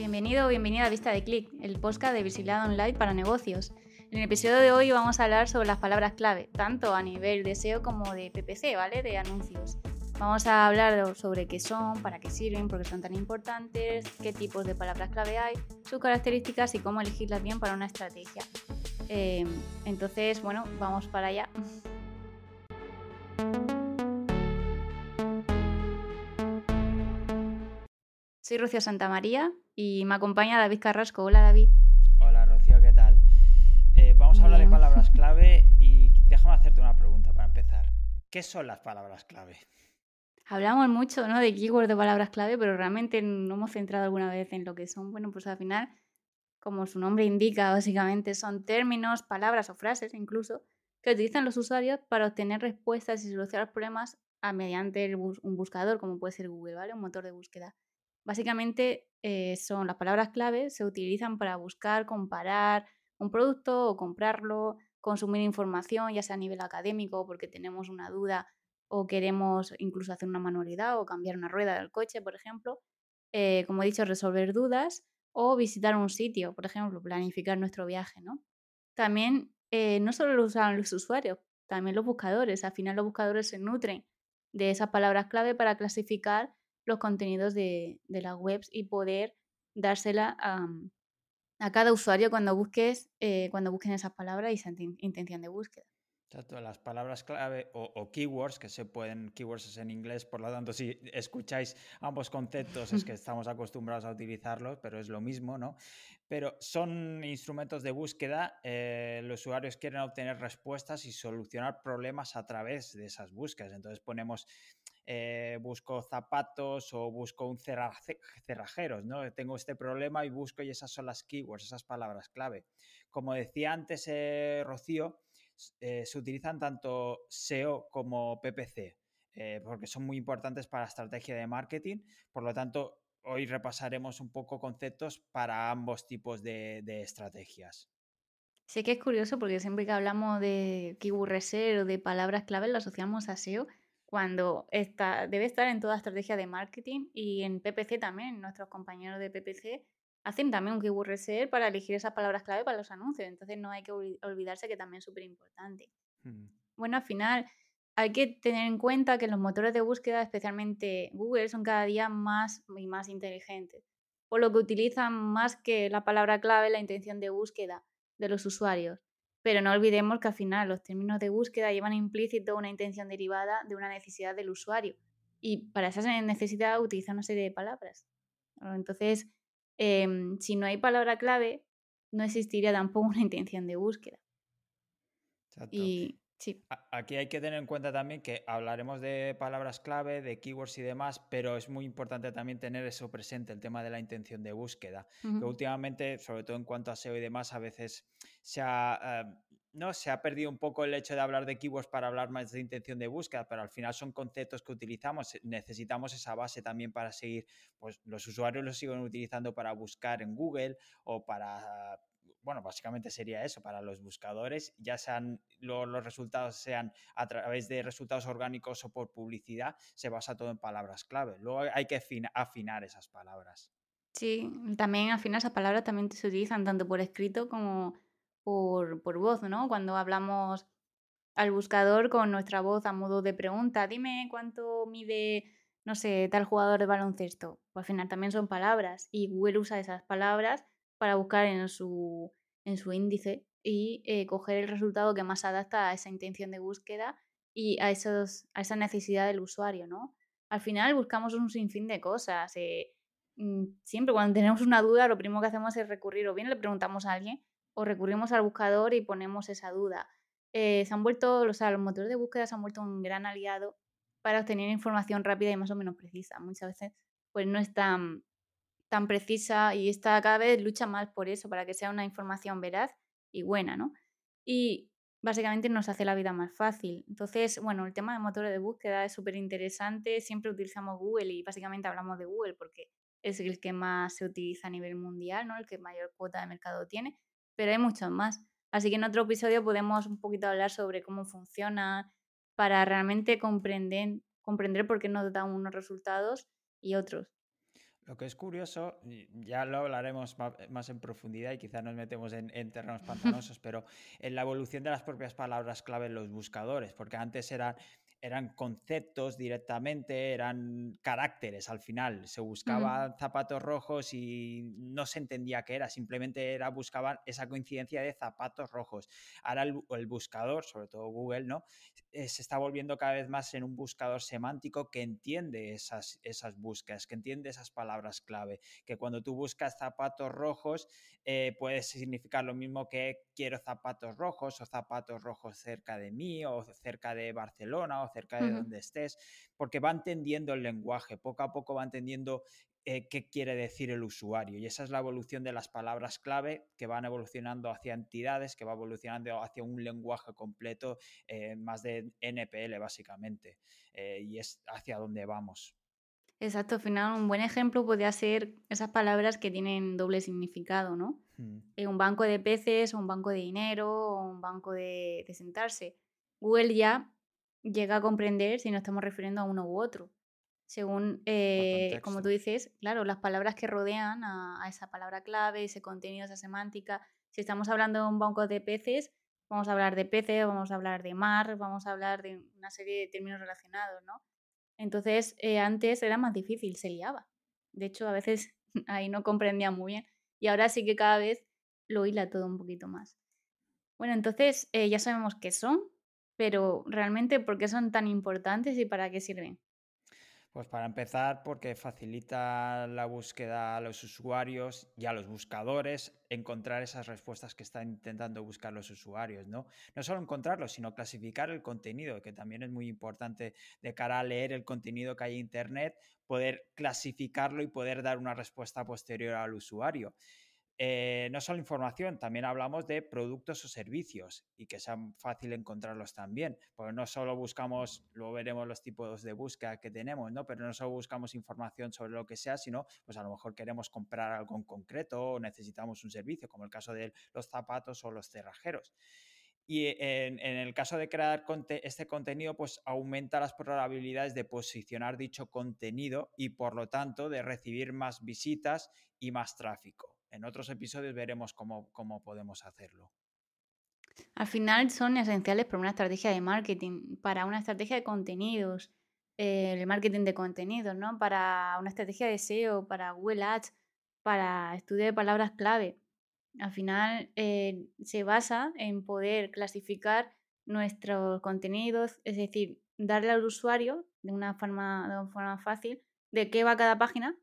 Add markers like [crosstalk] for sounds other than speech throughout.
Bienvenido o bienvenida a Vista de Click, el podcast de visibilidad online para negocios. En el episodio de hoy vamos a hablar sobre las palabras clave, tanto a nivel de SEO como de PPC, ¿vale? De anuncios. Vamos a hablar sobre qué son, para qué sirven, por qué son tan importantes, qué tipos de palabras clave hay, sus características y cómo elegirlas bien para una estrategia. Eh, entonces, bueno, vamos para allá. Soy Rocío Santamaría y me acompaña David Carrasco. Hola David. Hola Rocío, ¿qué tal? Eh, vamos a hablar de palabras [laughs] clave y déjame hacerte una pregunta para empezar. ¿Qué son las palabras clave? Hablamos mucho ¿no? de keywords de palabras clave, pero realmente no hemos centrado alguna vez en lo que son. Bueno, pues al final, como su nombre indica, básicamente son términos, palabras o frases incluso que utilizan los usuarios para obtener respuestas y solucionar problemas a mediante un buscador, como puede ser Google, ¿vale? Un motor de búsqueda. Básicamente eh, son las palabras clave, se utilizan para buscar, comparar un producto o comprarlo, consumir información, ya sea a nivel académico porque tenemos una duda o queremos incluso hacer una manualidad o cambiar una rueda del coche, por ejemplo. Eh, como he dicho, resolver dudas o visitar un sitio, por ejemplo, planificar nuestro viaje, ¿no? También eh, no solo lo usan los usuarios, también los buscadores. Al final los buscadores se nutren de esas palabras clave para clasificar los contenidos de, las webs y poder dársela a, cada usuario cuando busques, eh, cuando busquen esas palabras y esa intención de búsqueda. Exacto, las palabras clave o, keywords, que se pueden, keywords es en inglés, por lo tanto, si escucháis ambos conceptos es que [laughs] estamos acostumbrados a utilizarlos, pero es lo mismo, ¿no? Pero son instrumentos de búsqueda, eh, los usuarios quieren obtener respuestas y solucionar problemas a través de esas búsquedas. Entonces ponemos eh, busco zapatos o busco un cerrajeros, ¿no? Tengo este problema y busco y esas son las keywords, esas palabras clave. Como decía antes eh, Rocío, eh, se utilizan tanto SEO como PPC, porque son muy importantes para la estrategia de marketing. Por lo tanto, hoy repasaremos un poco conceptos para ambos tipos de, estrategias. Sí que es curioso porque siempre que hablamos de keyword research o de palabras clave lo asociamos a SEO cuando está, debe estar en toda estrategia de marketing y en PPC también, nuestros compañeros de PPC hacen también un keyword research para elegir esas palabras clave para los anuncios, entonces no hay que olvidarse que también es súper importante. Mm. Bueno, al final hay que tener en cuenta que los motores de búsqueda, especialmente Google, son cada día más y más inteligentes, por lo que utilizan más que la palabra clave la intención de búsqueda de los usuarios. Pero no olvidemos que al final los términos de búsqueda llevan implícito una intención derivada de una necesidad del usuario. Y para esa necesidad utilizan una serie de palabras. Entonces, em, si no hay palabra clave, no existiría tampoco [laughs] una intención de búsqueda. Exacto. Y sí. Aquí hay que tener en cuenta también que hablaremos de palabras clave, de keywords y demás, pero es muy importante también tener eso presente, el tema de la intención de búsqueda. Que últimamente, sobre todo en cuanto a SEO y demás, a veces se ha, eh, ¿no? se ha perdido un poco el hecho de hablar de keywords para hablar más de intención de búsqueda, pero al final son conceptos que utilizamos. Necesitamos esa base también para seguir, pues los usuarios los siguen utilizando para buscar en Google o para bueno, básicamente sería eso para los buscadores, ya sean los resultados sean a través de resultados orgánicos o por publicidad, se basa todo en palabras clave. Luego hay que afinar esas palabras. Sí, también al final esas palabras también se utilizan tanto por escrito como por, por voz, ¿no? Cuando hablamos al buscador con nuestra voz a modo de pregunta, dime cuánto mide, no sé, tal jugador de baloncesto. Pues al final también son palabras y Google usa esas palabras para buscar en su, en su índice y eh, coger el resultado que más adapta a esa intención de búsqueda y a, esos, a esa necesidad del usuario, ¿no? Al final buscamos un sinfín de cosas. Eh, mm, siempre cuando tenemos una duda, lo primero que hacemos es recurrir o bien le preguntamos a alguien o recurrimos al buscador y ponemos esa duda. Eh, se han vuelto, los motores de búsqueda se han vuelto un gran aliado para obtener información rápida y más o menos precisa. Muchas veces pues no es tan, tan precisa y está cada vez lucha más por eso, para que sea una información veraz y buena, ¿no? Y básicamente nos hace la vida más fácil. Entonces, bueno, el tema de motores de búsqueda es súper interesante. Siempre utilizamos Google y básicamente hablamos de Google porque es el que más se utiliza a nivel mundial, ¿no? El que mayor cuota de mercado tiene pero hay muchos más. Así que en otro episodio podemos un poquito hablar sobre cómo funciona para realmente comprender, comprender por qué nos dan unos resultados y otros. Lo que es curioso, ya lo hablaremos más en profundidad y quizás nos metemos en, terrenos pantanosos, [laughs] pero en la evolución de las propias palabras clave en los buscadores, porque antes era eran conceptos directamente, eran caracteres al final. Se buscaban zapatos rojos y no se entendía qué era, simplemente era buscaban esa coincidencia de zapatos rojos. Ahora el, buscador, sobre todo Google, ¿no? Eh, se está volviendo cada vez más en un buscador semántico que entiende esas, esas búsquedas, que entiende esas palabras clave, que cuando tú buscas zapatos rojos eh, puede significar lo mismo que quiero zapatos rojos o zapatos rojos cerca de mí o cerca de Barcelona o cerca de donde estés, porque va entendiendo el lenguaje, poco a poco va entendiendo eh, qué quiere decir el usuario. Y esa es la evolución de las palabras clave que van evolucionando hacia entidades, que va evolucionando hacia un lenguaje completo, eh, más de NPL básicamente. Eh, y es hacia donde vamos. Exacto, al final un buen ejemplo podría ser esas palabras que tienen doble significado, ¿no? Hmm. un banco de peces, o un banco de dinero, o un banco de, de sentarse. Google ya llega a comprender si nos estamos refiriendo a uno u otro. Según, eh, como tú dices, claro, las palabras que rodean a, esa palabra clave, ese contenido, esa semántica. Si estamos hablando de un banco de peces, vamos a hablar de peces, vamos a hablar de mar, vamos a hablar de una serie de términos relacionados, ¿no? Entonces, eh, antes era más difícil, se liaba. De hecho, a veces [laughs] ahí no comprendía muy bien. Y ahora sí que cada vez lo hila todo un poquito más. Bueno, entonces eh, ya sabemos qué son, pero realmente, ¿por qué son tan importantes y para qué sirven? Pues para empezar, porque facilita la búsqueda a los usuarios y a los buscadores encontrar esas respuestas que están intentando buscar los usuarios, ¿no? No solo encontrarlos, sino clasificar el contenido, que también es muy importante de cara a leer el contenido que hay en Internet, poder clasificarlo y poder dar una respuesta posterior al usuario. Eh, no solo información, también hablamos de productos o servicios y que sean fácil encontrarlos también. Porque no solo buscamos, luego veremos los tipos de búsqueda que tenemos, ¿no? Pero no solo buscamos información sobre lo que sea, sino pues a lo mejor queremos comprar algo en concreto o necesitamos un servicio, como el caso de los zapatos o los cerrajeros. Y en, el caso de crear este contenido, pues aumenta las probabilidades de posicionar dicho contenido y por lo tanto de recibir más visitas y más tráfico. En otros episodios veremos cómo, podemos hacerlo. Al final son esenciales para una estrategia de marketing, para una estrategia de contenidos, eh, el marketing de contenidos, ¿no? Para una estrategia de SEO, para Google Ads, para estudio de palabras clave. Al final eh, se basa en poder clasificar nuestros contenidos, es decir, darle al usuario de una forma, de una forma fácil de qué va cada página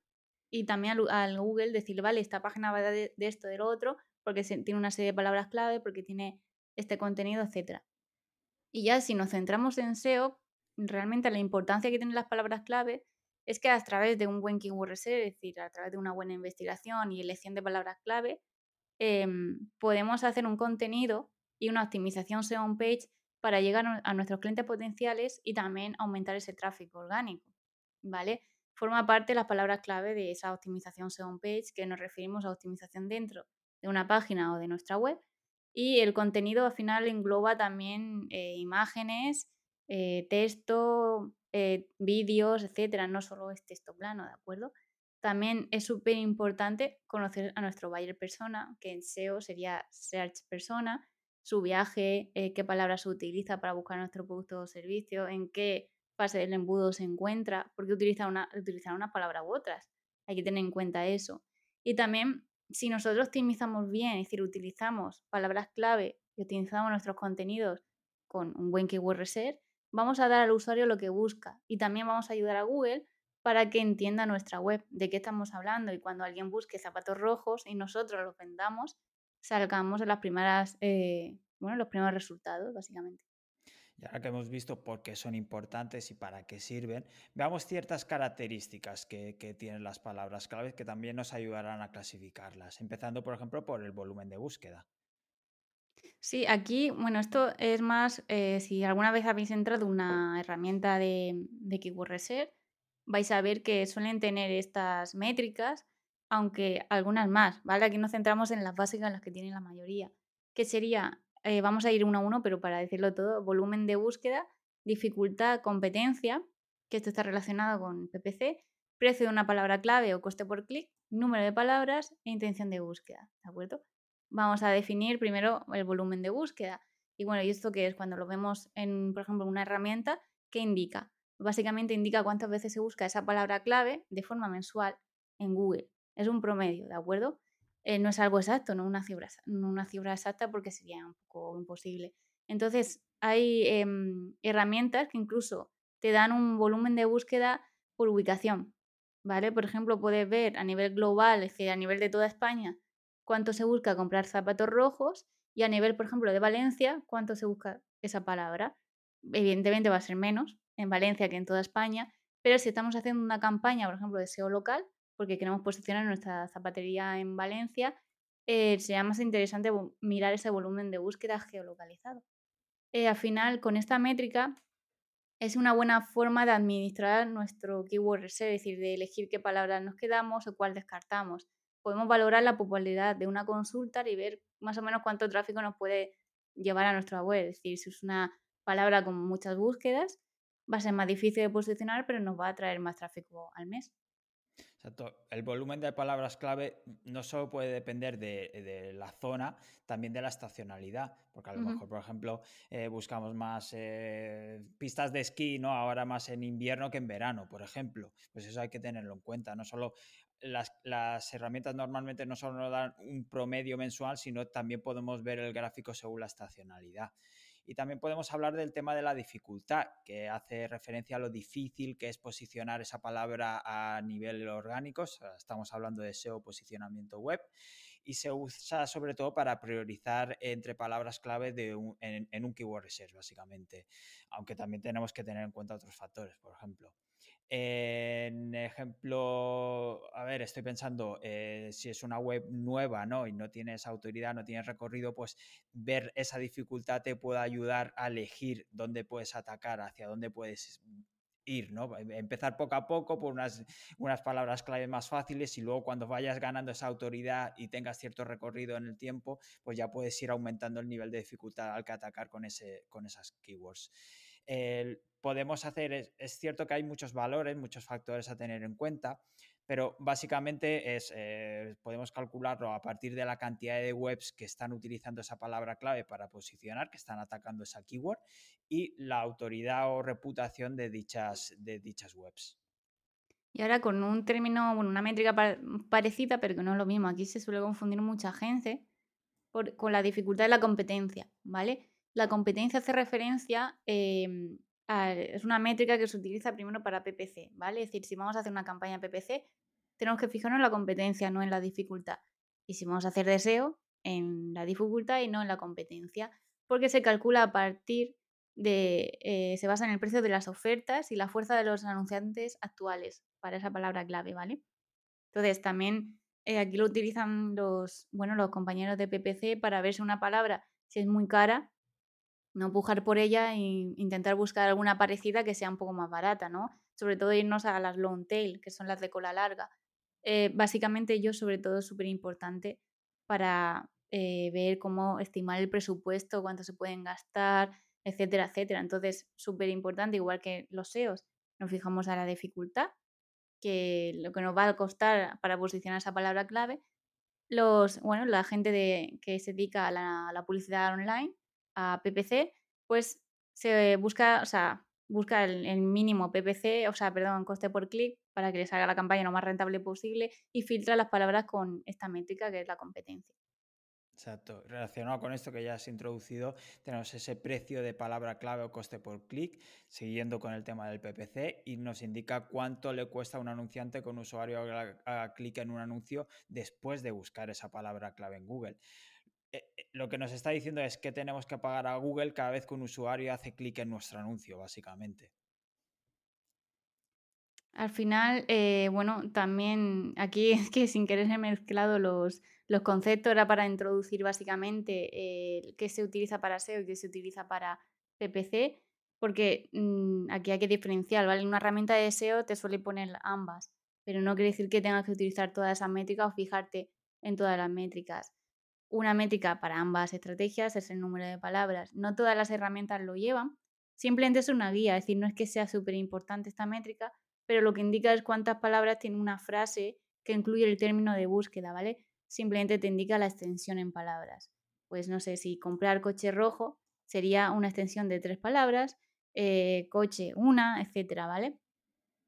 y también al, Google decirle, vale, esta página va de, de esto, de lo otro, porque tiene una serie de palabras clave, porque tiene este contenido, etc. Y ya si nos centramos en SEO, realmente la importancia que tienen las palabras clave es que a través de un buen keyword research, es decir, a través de una buena investigación y elección de palabras clave, em, podemos hacer un contenido y una optimización SEO on page para llegar a nuestros clientes potenciales y también aumentar ese tráfico orgánico, ¿vale? Forma parte de las palabras clave de esa optimización SEO page, que nos referimos a optimización dentro de una página o de nuestra web. Y el contenido al final engloba también eh, imágenes, eh, texto, eh, vídeos, etcétera, no solo es texto plano, ¿de acuerdo? También es súper importante conocer a nuestro buyer persona, que en SEO sería search persona, su viaje, qué palabras se utiliza para buscar nuestro producto o servicio, en qué fase del embudo se encuentra, porque utilizar una, utilizar una palabra u otras. Hay que tener en cuenta eso. Y también, si nosotros optimizamos bien, es decir, utilizamos palabras clave y optimizamos nuestros contenidos con un buen keyword research, vamos a dar al usuario lo que busca y también vamos a ayudar a Google para que entienda nuestra web, de qué estamos hablando y cuando alguien busque zapatos rojos y nosotros los vendamos, salgamos en las primeras, eh, bueno, los primeros resultados, básicamente. Y ahora que hemos visto por qué son importantes y para qué sirven, veamos ciertas características que, tienen las palabras clave que también nos ayudarán a clasificarlas, empezando por ejemplo por el volumen de búsqueda. Sí, aquí, bueno, esto es más, eh, si alguna vez habéis entrado una herramienta de, de Keyword vais a ver que suelen tener estas métricas, aunque algunas más, ¿vale? Aquí nos centramos en las básicas, en las que tienen la mayoría, que sería eh, vamos a ir uno a uno, pero para decirlo todo, volumen de búsqueda, dificultad, competencia, que esto está relacionado con PPC, precio de una palabra clave o coste por clic, número de palabras e intención de búsqueda, ¿de acuerdo? Vamos a definir primero el volumen de búsqueda. Y bueno, ¿y esto qué es? Cuando lo vemos en, por ejemplo, una herramienta, ¿qué indica? Básicamente indica cuántas veces se busca esa palabra clave de forma mensual en Google. Es un promedio, ¿de acuerdo? Eh, no es algo exacto, no una, cifra, no una cifra exacta porque sería un poco imposible. Entonces, hay em, herramientas que incluso te dan un volumen de búsqueda por ubicación, ¿vale? Por ejemplo, puedes ver a nivel global, es decir, a nivel de toda España, cuánto se busca comprar zapatos rojos y a nivel, por ejemplo, de Valencia, cuánto se busca esa palabra. Evidentemente va a ser menos en Valencia que en toda España, pero si estamos haciendo una campaña, por ejemplo, de SEO local, porque queremos posicionar nuestra zapatería en Valencia, eh, más interesante mirar ese volumen de búsqueda geolocalizado. Eh, al final, con esta métrica, es una buena forma de administrar nuestro keyword research, es decir, de elegir qué palabras nos quedamos o cuál descartamos. Podemos valorar la popularidad de una consulta y ver más o menos cuánto tráfico nos puede llevar a nuestra web. Es decir, si es una palabra con muchas búsquedas, va a ser más difícil de posicionar, pero nos va a traer más tráfico al mes. Exacto. El volumen de palabras clave no solo puede depender de, la zona, también de la estacionalidad, porque a lo mejor, por ejemplo, eh, buscamos más eh, pistas de esquí, ¿no? Ahora más en invierno que en verano, por ejemplo. Pues eso hay que tenerlo en cuenta. No solo las, las herramientas normalmente no solo nos dan un promedio mensual, sino también podemos ver el gráfico según la estacionalidad. Y también podemos hablar del tema de la dificultad, que hace referencia a lo difícil que es posicionar esa palabra a nivel orgánico. Estamos hablando de SEO, posicionamiento web. Y se usa sobre todo para priorizar entre palabras clave de en, en un keyword research, básicamente. Aunque también tenemos que tener en cuenta otros factores, por ejemplo. En ejemplo, a ver, estoy pensando, eh, si es una web nueva, ¿no? Y no tienes autoridad, no tienes recorrido, pues ver esa dificultad te puede ayudar a elegir dónde puedes atacar, hacia dónde puedes ir, ¿no? Em, empezar poco a poco por unas, unas palabras clave más fáciles y luego cuando vayas ganando esa autoridad y tengas cierto recorrido en el tiempo, pues ya puedes ir aumentando el nivel de dificultad al que atacar con, ese, con esas keywords podemos hacer, es, cierto que hay muchos valores, muchos factores a tener en cuenta, pero básicamente es, eh, podemos calcularlo a partir de la cantidad de webs que están utilizando esa palabra clave para posicionar, que están atacando esa keyword, y la autoridad o reputación de dichas, de dichas webs. Y ahora con un término, bueno, una métrica parecida, pero que no es lo mismo. Aquí se suele confundir mucha gente con la dificultad de la competencia, ¿vale? La competencia hace referencia, em, a, es una métrica que se utiliza primero para PPC, ¿vale? Es decir, si vamos a hacer una campaña PPC, tenemos que fijarnos en la competencia, no en la dificultad. Y si vamos a hacer deseo, en la dificultad y no en la competencia, porque se calcula a partir de, eh, se basa en el precio de las ofertas y la fuerza de los anunciantes actuales para esa palabra clave, ¿vale? Entonces, también eh, aquí lo utilizan los, bueno, los compañeros de PPC para ver si una palabra, si es muy cara, no pujar por ella e intentar buscar alguna parecida que sea un poco más barata, ¿no? Sobre todo irnos a las long tail, que son las de cola larga. Eh, básicamente ello sobre todo es súper importante para eh, ver cómo estimar el presupuesto, cuánto se pueden gastar, etcétera, etcétera. Entonces, súper importante, igual que los SEOs, nos fijamos a la dificultad, que lo que nos va a costar para posicionar esa palabra clave. Los, bueno, la gente de, que se dedica a la publicidad online a PPC, pues se busca, o sea, busca el, mínimo PPC, o sea, perdón, coste por clic, para que les haga la campaña lo más rentable posible y filtra las palabras con esta métrica que es la competencia. Exacto. Relacionado con esto que ya has introducido, tenemos ese precio de palabra clave o coste por clic, siguiendo con el tema del PPC, y nos indica cuánto le cuesta a un anunciante con usuario haga clic en un anuncio después de buscar esa palabra clave en Google. Eh, eh, lo que nos está diciendo es que tenemos que pagar a Google cada vez que un usuario hace clic en nuestro anuncio, básicamente. Al final, eh, bueno, también aquí [laughs] es que sin querer he mezclado los, los conceptos, era para introducir básicamente qué se utiliza para SEO y qué se utiliza para PPC, porque mm, aquí hay que diferenciar, ¿vale? Una herramienta de SEO te suele poner ambas, pero no quiere decir que tengas que utilizar todas esas métricas o fijarte en todas las métricas. Una métrica para ambas estrategias es el número de palabras. No todas las herramientas lo llevan, simplemente es una guía, es decir, no es que sea súper importante esta métrica, pero lo que indica es cuántas palabras tiene una frase que incluye el término de búsqueda, ¿vale? Simplemente te indica la extensión en palabras. Pues no sé, si comprar coche rojo sería una extensión de tres palabras, eh, coche una, etcétera, ¿vale?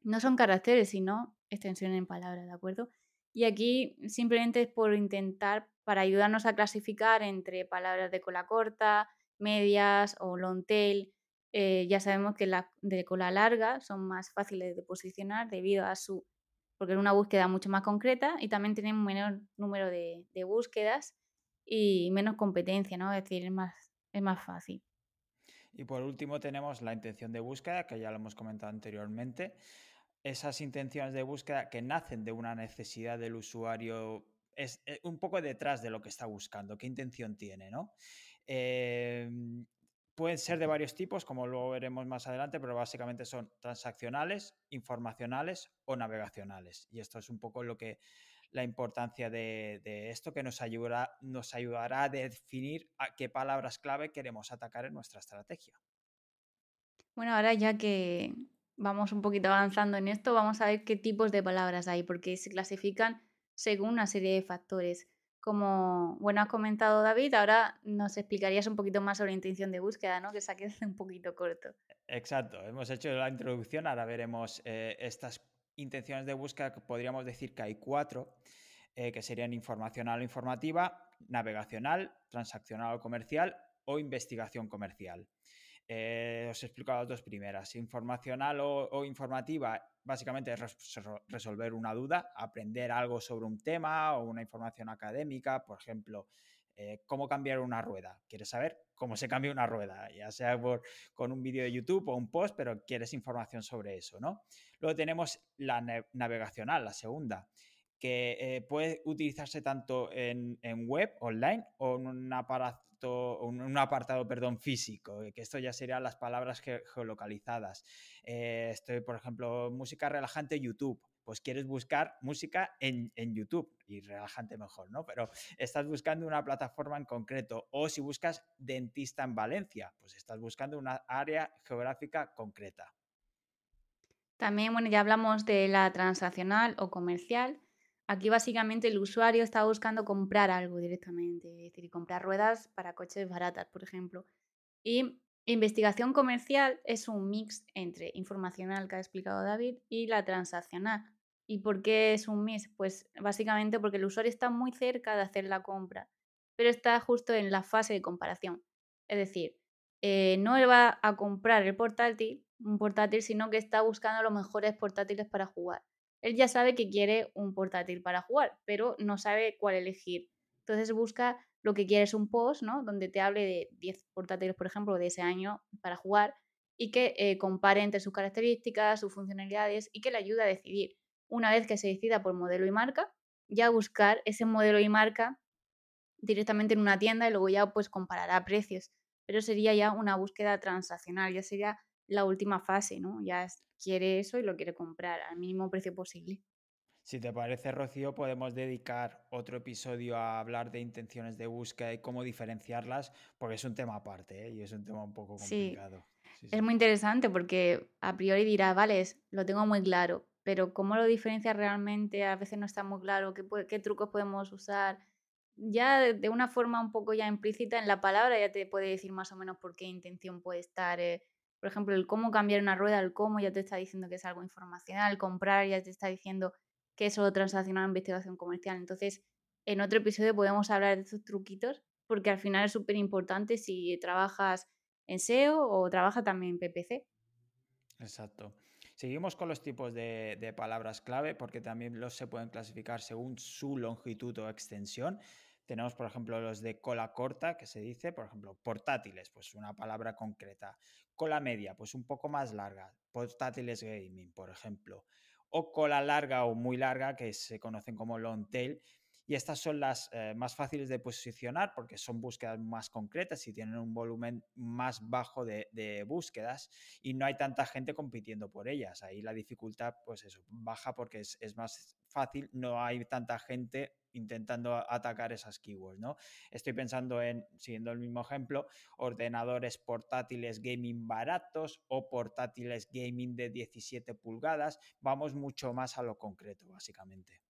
No son caracteres, sino extensión en palabras, ¿de acuerdo? Y aquí simplemente es por intentar, para ayudarnos a clasificar entre palabras de cola corta, medias o long tail. Eh, ya sabemos que las de cola larga son más fáciles de posicionar debido a su, porque es una búsqueda mucho más concreta y también tienen un menor número de, de búsquedas y menos competencia, ¿no? Es decir, es más, es más fácil. Y por último tenemos la intención de búsqueda, que ya lo hemos comentado anteriormente. Esas intenciones de búsqueda que nacen de una necesidad del usuario es eh, un poco detrás de lo que está buscando, qué intención tiene, ¿no? Em, pueden ser de varios tipos, como luego veremos más adelante, pero básicamente son transaccionales, informacionales o navegacionales. Y esto es un poco lo que la importancia de, esto que nos, ayudará, nos ayudará a definir a qué palabras clave queremos atacar en nuestra estrategia. Bueno, ahora ya que vamos un poquito avanzando en esto, vamos a ver qué tipos de palabras hay, porque se clasifican según una serie de factores. Como bueno has comentado David, ahora nos explicarías un poquito más sobre intención de búsqueda, ¿no? Que se ha quedado [laughs] un poquito corto. Exacto, hemos hecho la introducción, ahora veremos eh, estas intenciones de búsqueda que podríamos decir que hay cuatro, eh, que serían informacional o informativa, navegacional, transaccional o comercial o investigación comercial. Eh, os he explicado las dos primeras. Informacional o, informativa, básicamente es resolver una duda, aprender algo sobre un tema o una información académica, por ejemplo, eh, cómo cambiar una rueda. ¿Quieres saber cómo se cambia una rueda? Ya sea con un vídeo de YouTube o un post, pero quieres información sobre eso, ¿no? Luego tenemos la navegacional, la segunda, que eh, puede utilizarse tanto en, web, online, o en un aparato, un, apartado perdón, físico, que esto ya serían las palabras geolocalizadas. Eh, estoy, por ejemplo, música relajante YouTube. Pues quieres buscar música en, en, YouTube y relajante mejor, ¿no? Pero estás buscando una plataforma en concreto. O si buscas dentista en Valencia, pues estás buscando una área geográfica concreta. También, bueno, ya hablamos de la transaccional o comercial. Aquí básicamente el usuario está buscando comprar algo directamente, es decir, comprar ruedas para coches baratas, por ejemplo. Y investigación comercial es un mix entre informacional que ha explicado David y la transaccional. ¿Y por qué es un mix? Pues básicamente porque el usuario está muy cerca de hacer la compra, pero está justo en la fase de comparación. Es decir, eh, no va a comprar el portátil, un portátil, sino que está buscando los mejores portátiles para jugar. Él ya sabe que quiere un portátil para jugar, pero no sabe cuál elegir. Entonces busca lo que quiere es un post, ¿no? Donde te hable de 10 portátiles, por ejemplo, de ese año para jugar y que eh, compare entre sus características, sus funcionalidades y que le ayude a decidir. Una vez que se decida por modelo y marca, ya buscar ese modelo y marca directamente en una tienda y luego ya pues comparará precios pero sería ya una búsqueda transaccional, ya sería la última fase, ¿no? Ya quiere eso y lo quiere comprar al mínimo precio posible. Si te parece, Rocío, podemos dedicar otro episodio a hablar de intenciones de búsqueda y cómo diferenciarlas, porque es un tema aparte ¿eh? y es un tema un poco complicado. Es muy interesante porque a priori dirá, vale, lo tengo muy claro, pero cómo lo diferencia realmente a veces no está muy claro, qué, qué trucos podemos usar, ya de una forma un poco ya implícita en la palabra ya te puede decir más o menos por qué intención puede estar. Eh, por ejemplo, el cómo cambiar una rueda, el cómo ya te está diciendo que es algo informacional, comprar ya te está diciendo que es solo transaccional investigación comercial. Entonces, en otro episodio podemos hablar de estos truquitos porque al final es súper importante si trabajas en SEO o trabajas también en PPC. Exacto. Seguimos con los tipos de, de, palabras clave porque también los se pueden clasificar según su longitud o extensión. Tenemos, por ejemplo, los de cola corta, que se dice, por ejemplo, portátiles, pues una palabra concreta. Cola media, pues un poco más larga. Portátiles gaming, por ejemplo. O cola larga o muy larga, que se conocen como long tail. Y estas son las eh, más fáciles de posicionar porque son búsquedas más concretas y tienen un volumen más bajo de, búsquedas y no hay tanta gente compitiendo por ellas. Ahí la dificultad, pues eso, baja porque es, es más fácil, no hay tanta gente intentando atacar esas keywords, ¿no? Estoy pensando en, siguiendo el mismo ejemplo, ordenadores portátiles gaming baratos o portátiles gaming de 17 pulgadas. Vamos mucho más a lo concreto, básicamente.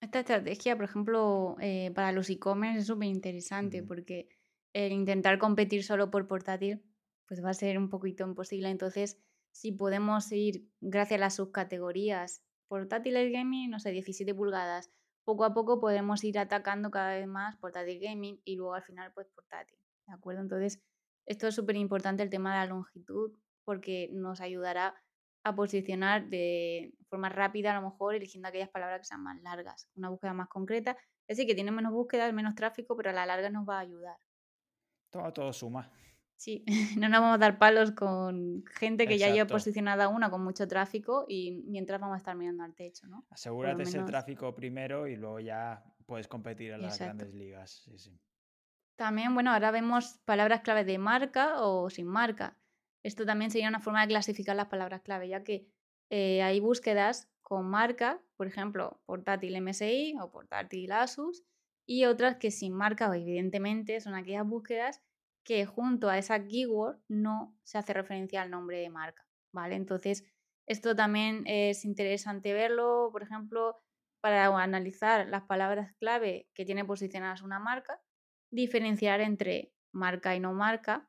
Esta estrategia, por ejemplo, eh, para los e-commerce es súper interesante porque el intentar competir solo por portátil, pues va a ser un poquito imposible. Entonces, si podemos ir, gracias a las subcategorías, portátiles gaming, no sé, 17 pulgadas, poco a poco podemos ir atacando cada vez más portátil gaming y luego al final pues portátil, ¿de acuerdo? Entonces, esto es súper importante el tema de la longitud porque nos ayudará a posicionar de forma rápida, a lo mejor eligiendo aquellas palabras que sean más largas, una búsqueda más concreta. Es decir, que tiene menos búsquedas, menos tráfico, pero a la larga nos va a ayudar. Todo, todo suma. Sí, [laughs] no nos vamos a dar palos con gente que ya lleva posicionada una con mucho tráfico y mientras vamos a estar mirando al techo, ¿no? Asegúrate ese tráfico primero y luego ya puedes competir en las grandes ligas. Sí, sí. También, bueno, ahora vemos palabras clave de marca o sin marca. Esto también sería una forma de clasificar las palabras clave, ya que eh, hay búsquedas con marca, por ejemplo, portátil MSI o portátil Asus, y otras que sin marca, evidentemente, son aquellas búsquedas que junto a esa keyword no se hace referencia al nombre de marca, ¿vale? Entonces, esto también es interesante verlo, por ejemplo, para analizar las palabras clave que tiene posicionadas una marca, diferenciar entre marca y no marca,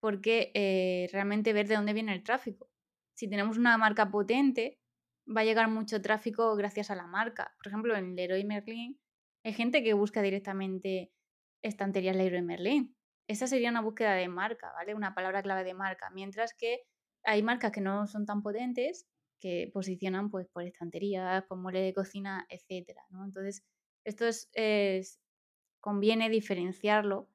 porque eh, realmente ver de dónde viene el tráfico. Si tenemos una marca potente, va a llegar mucho tráfico gracias a la marca. Por ejemplo, en Leroy Merlin hay gente que busca directamente estanterías Leroy Merlin esa sería una búsqueda de marca, ¿vale? Una palabra clave de marca. Mientras que hay marcas que no son tan potentes que posicionan pues por estanterías, por muebles de cocina, etcétera, ¿no? Entonces, esto es, conviene diferenciarlo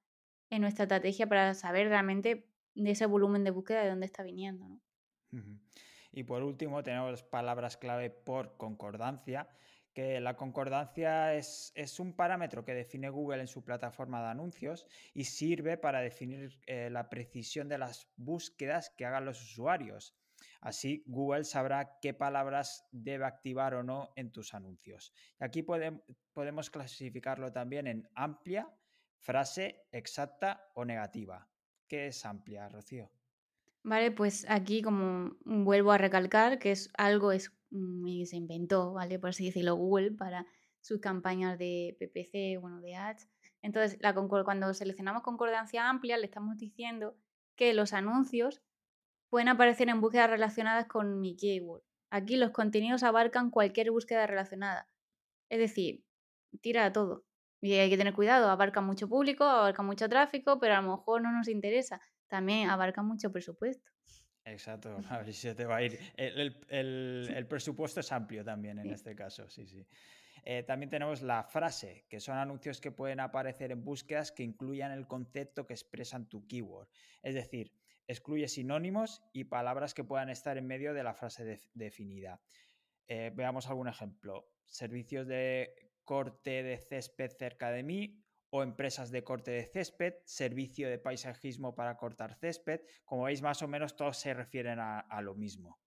en nuestra estrategia para saber realmente de ese volumen de búsqueda de dónde está viniendo, ¿no? Y por último, tenemos palabras clave por concordancia, que la concordancia es, un parámetro que define Google en su plataforma de anuncios y sirve para definir eh, la precisión de las búsquedas que hagan los usuarios. Así, Google sabrá qué palabras debe activar o no en tus anuncios. Y aquí podemos clasificarlo también en amplia, frase, exacta o negativa. ¿Qué es amplia, Rocío? Vale, pues aquí como vuelvo a recalcar que es algo es y se inventó, ¿vale? Por así decirlo, Google para sus campañas de PPC, bueno, de ads. Entonces, la cuando seleccionamos concordancia amplia, le estamos diciendo que los anuncios pueden aparecer en búsquedas relacionadas con mi keyword. Aquí los contenidos abarcan cualquier búsqueda relacionada. Es decir, tira a todo. Y hay que tener cuidado, abarca mucho público, abarca mucho tráfico, pero a lo mejor no nos interesa. También abarca mucho presupuesto. Exacto, [laughs] a ver si se te va a ir. El, presupuesto es amplio también en este caso, sí, sí. Eh, también tenemos la frase, que son anuncios que pueden aparecer en búsquedas que incluyan el concepto que expresan tu keyword. Es decir, excluye sinónimos y palabras que puedan estar en medio de la frase definida. Eh, veamos algún ejemplo. Servicios de corte de césped cerca de mí o empresas de corte de césped, servicio de paisajismo para cortar césped. Como veis, más o menos todos se refieren a, lo mismo.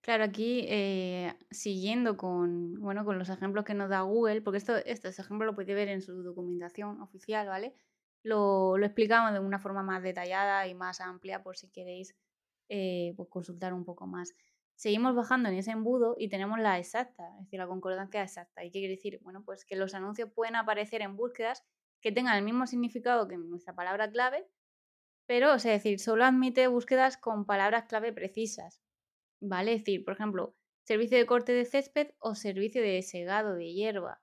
Claro, aquí eh, siguiendo con, bueno, con los ejemplos que nos da Google, porque esto, estos ejemplos lo podéis ver en su documentación oficial, ¿vale? Lo, explicamos de una forma más detallada y más amplia por si queréis eh, pues consultar un poco más. Seguimos bajando en ese embudo y tenemos la exacta, es decir, la concordancia exacta. ¿Y qué quiere decir? Bueno, pues que los anuncios pueden aparecer en búsquedas que tengan el mismo significado que nuestra palabra clave, pero, es decir, solo admite búsquedas con palabras clave precisas. ¿Vale? Es decir, por ejemplo, servicio de corte de césped o servicio de segado de hierba.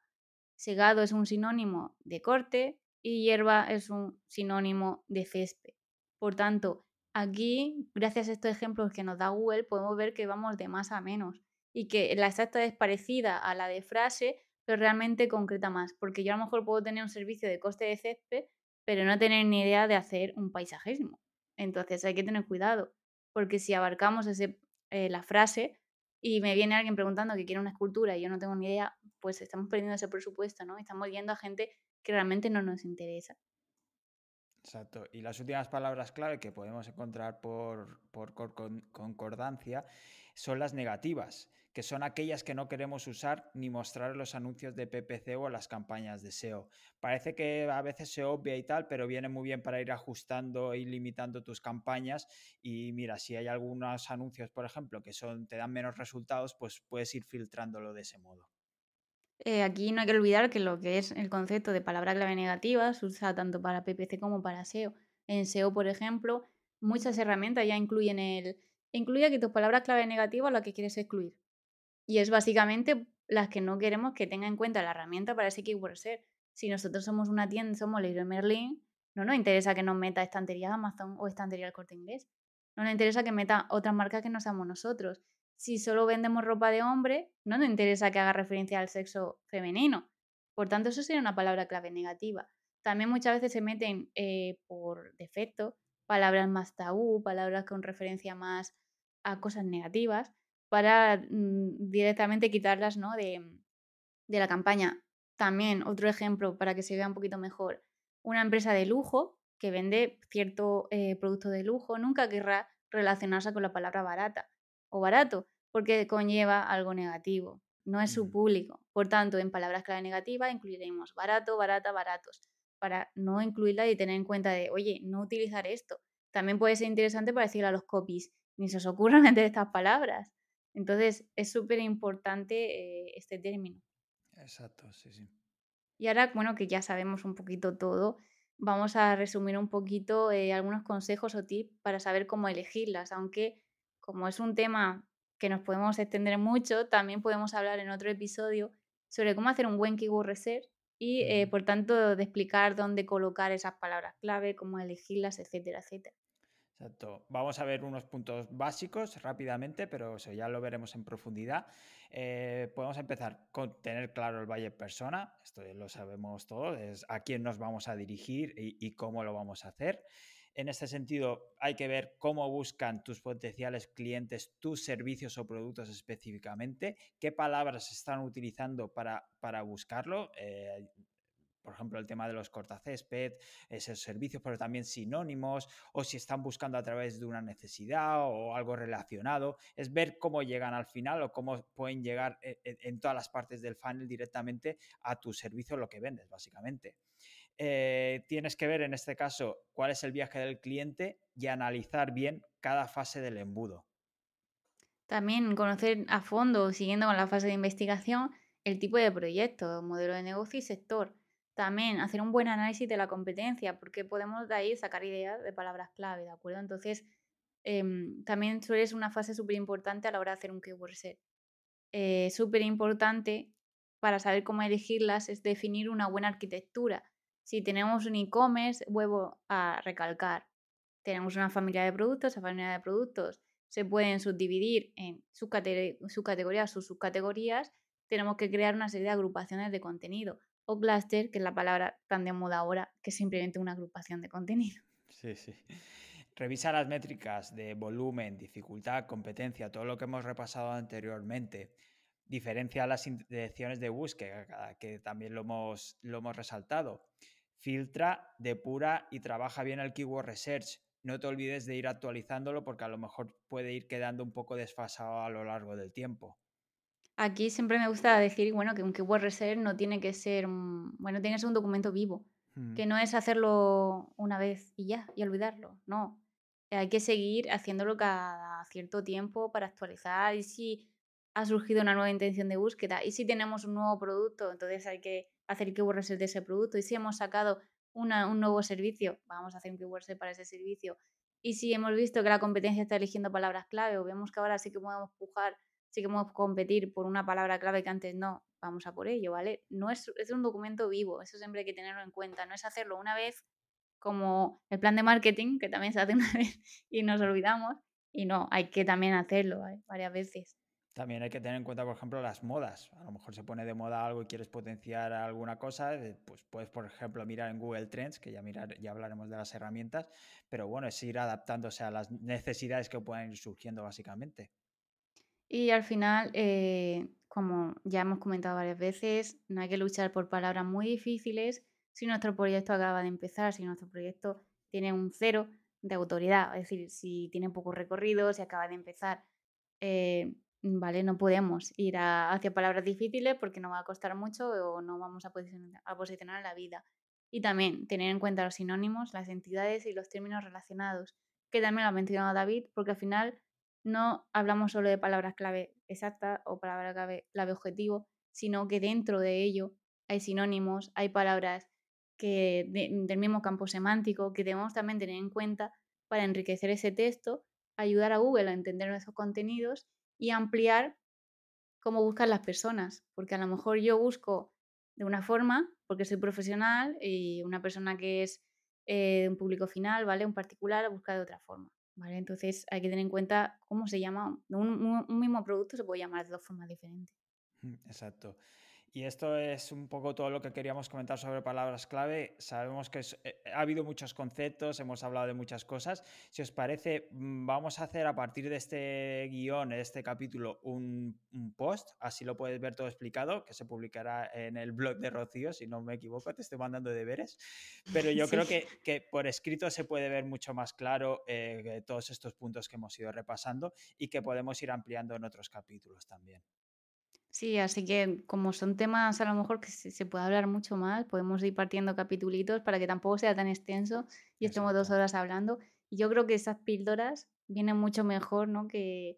Segado es un sinónimo de corte y hierba es un sinónimo de césped. Por tanto, Aquí, gracias a estos ejemplos que nos da Google, podemos ver que vamos de más a menos y que la exacta es parecida a la de frase, pero realmente concreta más, porque yo a lo mejor puedo tener un servicio de coste de césped, pero no tener ni idea de hacer un paisajismo. Entonces hay que tener cuidado, porque si abarcamos eh, la frase, y me viene alguien preguntando que quiere una escultura y yo no tengo ni idea, pues estamos perdiendo ese presupuesto, ¿no? Estamos yendo a gente que realmente no nos interesa. Exacto. Y las últimas palabras clave que podemos encontrar por, por concordancia son las negativas, que son aquellas que no queremos usar ni mostrar en los anuncios de PPC o las campañas de SEO. Parece que a veces se obvia y tal, pero viene muy bien para ir ajustando y limitando tus campañas. Y mira, si hay algunos anuncios, por ejemplo, que son, te dan menos resultados, pues puedes ir filtrándolo de ese modo. Eh, aquí no hay que olvidar que lo que es el concepto de palabra clave negativa se usa tanto para PPC como para SEO. En SEO, por ejemplo, muchas herramientas ya incluyen el incluye que tus palabras clave negativas las que quieres excluir. Y es básicamente las que no queremos que tenga en cuenta la herramienta para ese keyword ser. Si nosotros somos una tienda, somos Leroy Merlin, no nos interesa que nos meta estantería Amazon o estantería del corte inglés. No nos interesa que meta otras marcas que no seamos nosotros si solo vendemos ropa de hombre, no nos interesa que haga referencia al sexo femenino. Por tanto, eso sería una palabra clave negativa. También muchas veces se meten eh, por defecto palabras más tabú, palabras con referencia más a cosas negativas, para mm, directamente quitarlas ¿no? de, de la campaña. También otro ejemplo para que se vea un poquito mejor, una empresa de lujo que vende cierto eh, producto de lujo nunca querrá relacionarse con la palabra barata o barato, porque conlleva algo negativo. No es su público. Por tanto, en palabras clave negativas incluiremos barato, barata, baratos, para no incluirla y tener en cuenta de, oye, no utilizar esto. También puede ser interesante para decirle a los copies, ni se os ocurra [laughs] meter estas palabras. Entonces, es súper importante eh, este término. Exacto, sí, sí. Y ahora, bueno, que ya sabemos un poquito todo, vamos a resumir un poquito eh, algunos consejos o tips para saber cómo elegirlas, aunque como es un tema que nos podemos extender mucho, también podemos hablar en otro episodio sobre cómo hacer un buen keyword research y, eh, por tanto, de explicar dónde colocar esas palabras clave, cómo elegirlas, etcétera, etcétera. Exacto. Vamos a ver unos puntos básicos rápidamente, pero eso ya lo veremos en profundidad. Eh, podemos empezar con tener claro el buyer persona, esto lo sabemos todos, es a quién nos vamos a dirigir y cómo lo vamos a hacer. En este sentido, hay que ver cómo buscan tus potenciales clientes tus servicios o productos específicamente, qué palabras están utilizando para, para buscarlo. Eh, por ejemplo, el tema de los cortacésped, esos servicios, pero también sinónimos, o si están buscando a través de una necesidad o algo relacionado. Es ver cómo llegan al final o cómo pueden llegar en, e, en todas las partes del funnel directamente a tu servicio, lo que vendes, básicamente. Eh, tienes que ver en este caso cuál es el viaje del cliente y analizar bien cada fase del embudo. También conocer a fondo, siguiendo con la fase de investigación, el tipo de proyecto, modelo de negocio y sector. También hacer un buen análisis de la competencia, porque podemos de ahí sacar ideas de palabras clave, ¿de acuerdo? Entonces, em, también suele ser una fase súper importante a la hora de hacer un keyword set. Eh, súper importante para saber cómo elegirlas es definir una buena arquitectura si tenemos un e-commerce, vuelvo a recalcar, tenemos una familia de productos, esa familia de productos se pueden subdividir en subcategorías o subcategorías, tenemos que crear una serie de agrupaciones de contenido o cluster, que es la palabra tan de moda ahora, que es simplemente una agrupación de contenido. [laughs] Sí, sí. Revisa las métricas de volumen, dificultad, competencia, todo lo que hemos repasado anteriormente. Diferencia las direcciones de búsqueda, que también lo hemos, lo hemos resaltado filtra, depura y trabaja bien el keyword research. No te olvides de ir actualizándolo porque a lo mejor puede ir quedando un poco desfasado a lo largo del tiempo. Aquí siempre me gusta decir, bueno, que un keyword research no tiene que ser, bueno, tiene que ser un documento vivo, mm. que no es hacerlo una vez y ya, y olvidarlo, no. Hay que seguir haciéndolo cada cierto tiempo para actualizar y si ha surgido una nueva intención de búsqueda y si tenemos un nuevo producto, entonces hay que hacer keyword research de ese producto. Y si hemos sacado un nuevo servicio, vamos a hacer un keyword research para ese servicio. Y si hemos visto que la competencia está eligiendo palabras clave o vemos que ahora sí que podemos pujar, sí que podemos competir por una palabra clave que antes no, vamos a por ello, ¿vale? No es, es un documento vivo, eso siempre hay que tenerlo en cuenta. No es hacerlo una vez como el plan de marketing, que también se hace [laughs] una vez y nos olvidamos. Y no, hay que también hacerlo varias veces. También hay que tener en cuenta, por ejemplo, las modas. A lo mejor se pone de moda algo y quieres potenciar alguna cosa, eh, pues puedes, por ejemplo, mirar en Google Trends, que ya, mirar, ya hablaremos de las herramientas, pero bueno, es ir adaptándose a las necesidades que pueden ir surgiendo básicamente. Y al final, eh, como ya hemos comentado varias veces, no hay que luchar por palabras muy difíciles si nuestro proyecto acaba de empezar, si nuestro proyecto tiene un cero de autoridad, es decir, si tiene poco recorrido, si acaba de empezar, eh, ¿vale? No podemos ir hacia palabras difíciles porque nos va a costar mucho o no vamos a posicionar, a la vida. Y también tener en cuenta los sinónimos, las entidades y los términos relacionados, que también lo ha mencionado David, porque al final no hablamos solo de palabras clave exactas o palabras clave, clave objetivo, sino que dentro de ello hay sinónimos, hay palabras que del mismo campo semántico que debemos también tener en cuenta para enriquecer ese texto, ayudar a Google a entender nuestros contenidos y ampliar cómo buscan las personas, porque a lo mejor yo busco de una forma, porque soy profesional, y una persona que es eh, un público final, ¿vale? Un particular, busca de otra forma, ¿vale? Entonces hay que tener en cuenta cómo se llama, un, un mismo producto se puede llamar de dos formas diferentes. Exacto. Y esto es un poco todo lo que queríamos comentar sobre palabras clave. Sabemos que eh, ha habido muchos conceptos, hemos hablado de muchas cosas. Si os parece, mm, vamos a hacer a partir de este guion, de este capítulo, un, post, así lo puedes ver todo explicado, que se publicará en el blog de Rocío, si no me equivoco, te estoy mandando deberes. Pero yo [laughs] creo que, que, por escrito se puede ver mucho más claro eh, todos estos puntos que hemos ido repasando y que podemos ir ampliando en otros capítulos también. Sí, así que como son temas a lo mejor que se, puede hablar mucho más, podemos ir partiendo capitulitos para que tampoco sea tan extenso y estemos dos horas hablando. Y yo creo que esas píldoras vienen mucho mejor, ¿no? Que,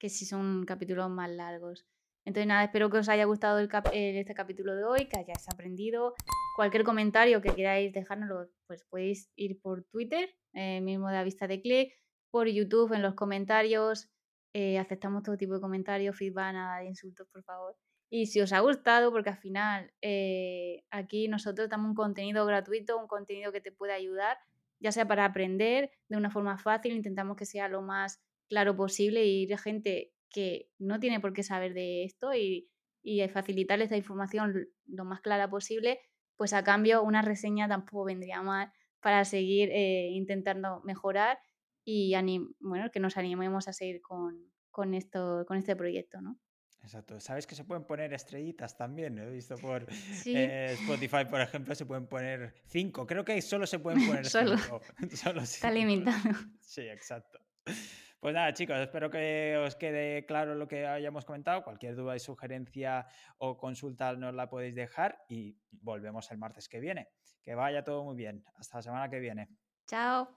que si son capítulos más largos. Entonces, nada, espero que os haya gustado el este capítulo de hoy, que hayáis aprendido. Cualquier comentario que queráis dejárnoslo, pues podéis ir por Twitter, eh, mismo de la vista de clic, por YouTube en los comentarios, eh, aceptamos todo tipo de comentarios, feedback, nada de insultos, por favor. Y si os ha gustado, porque al final eh, aquí nosotros damos un contenido gratuito, un contenido que te puede ayudar, ya sea para aprender de una forma fácil, intentamos que sea lo más claro posible y ir a gente que no tiene por qué saber de esto y, y facilitarles esta información lo más clara posible, pues a cambio una reseña tampoco vendría mal para seguir eh, intentando mejorar y bueno, que nos animemos a seguir con, esto, con este proyecto, ¿no? Exacto. ¿Sabes que se pueden poner estrellitas también? He visto por [laughs] eh, Spotify, por ejemplo, se pueden poner cinco. Creo que solo se pueden [laughs] poner solo. cinco. [laughs] Está limitado. Sí, exacto. Pues nada, chicos, espero que os quede claro lo que hayamos comentado. Cualquier duda y sugerencia o consulta nos la podéis dejar y volvemos el martes que viene. Que vaya todo muy bien. Hasta la semana que viene. Chao.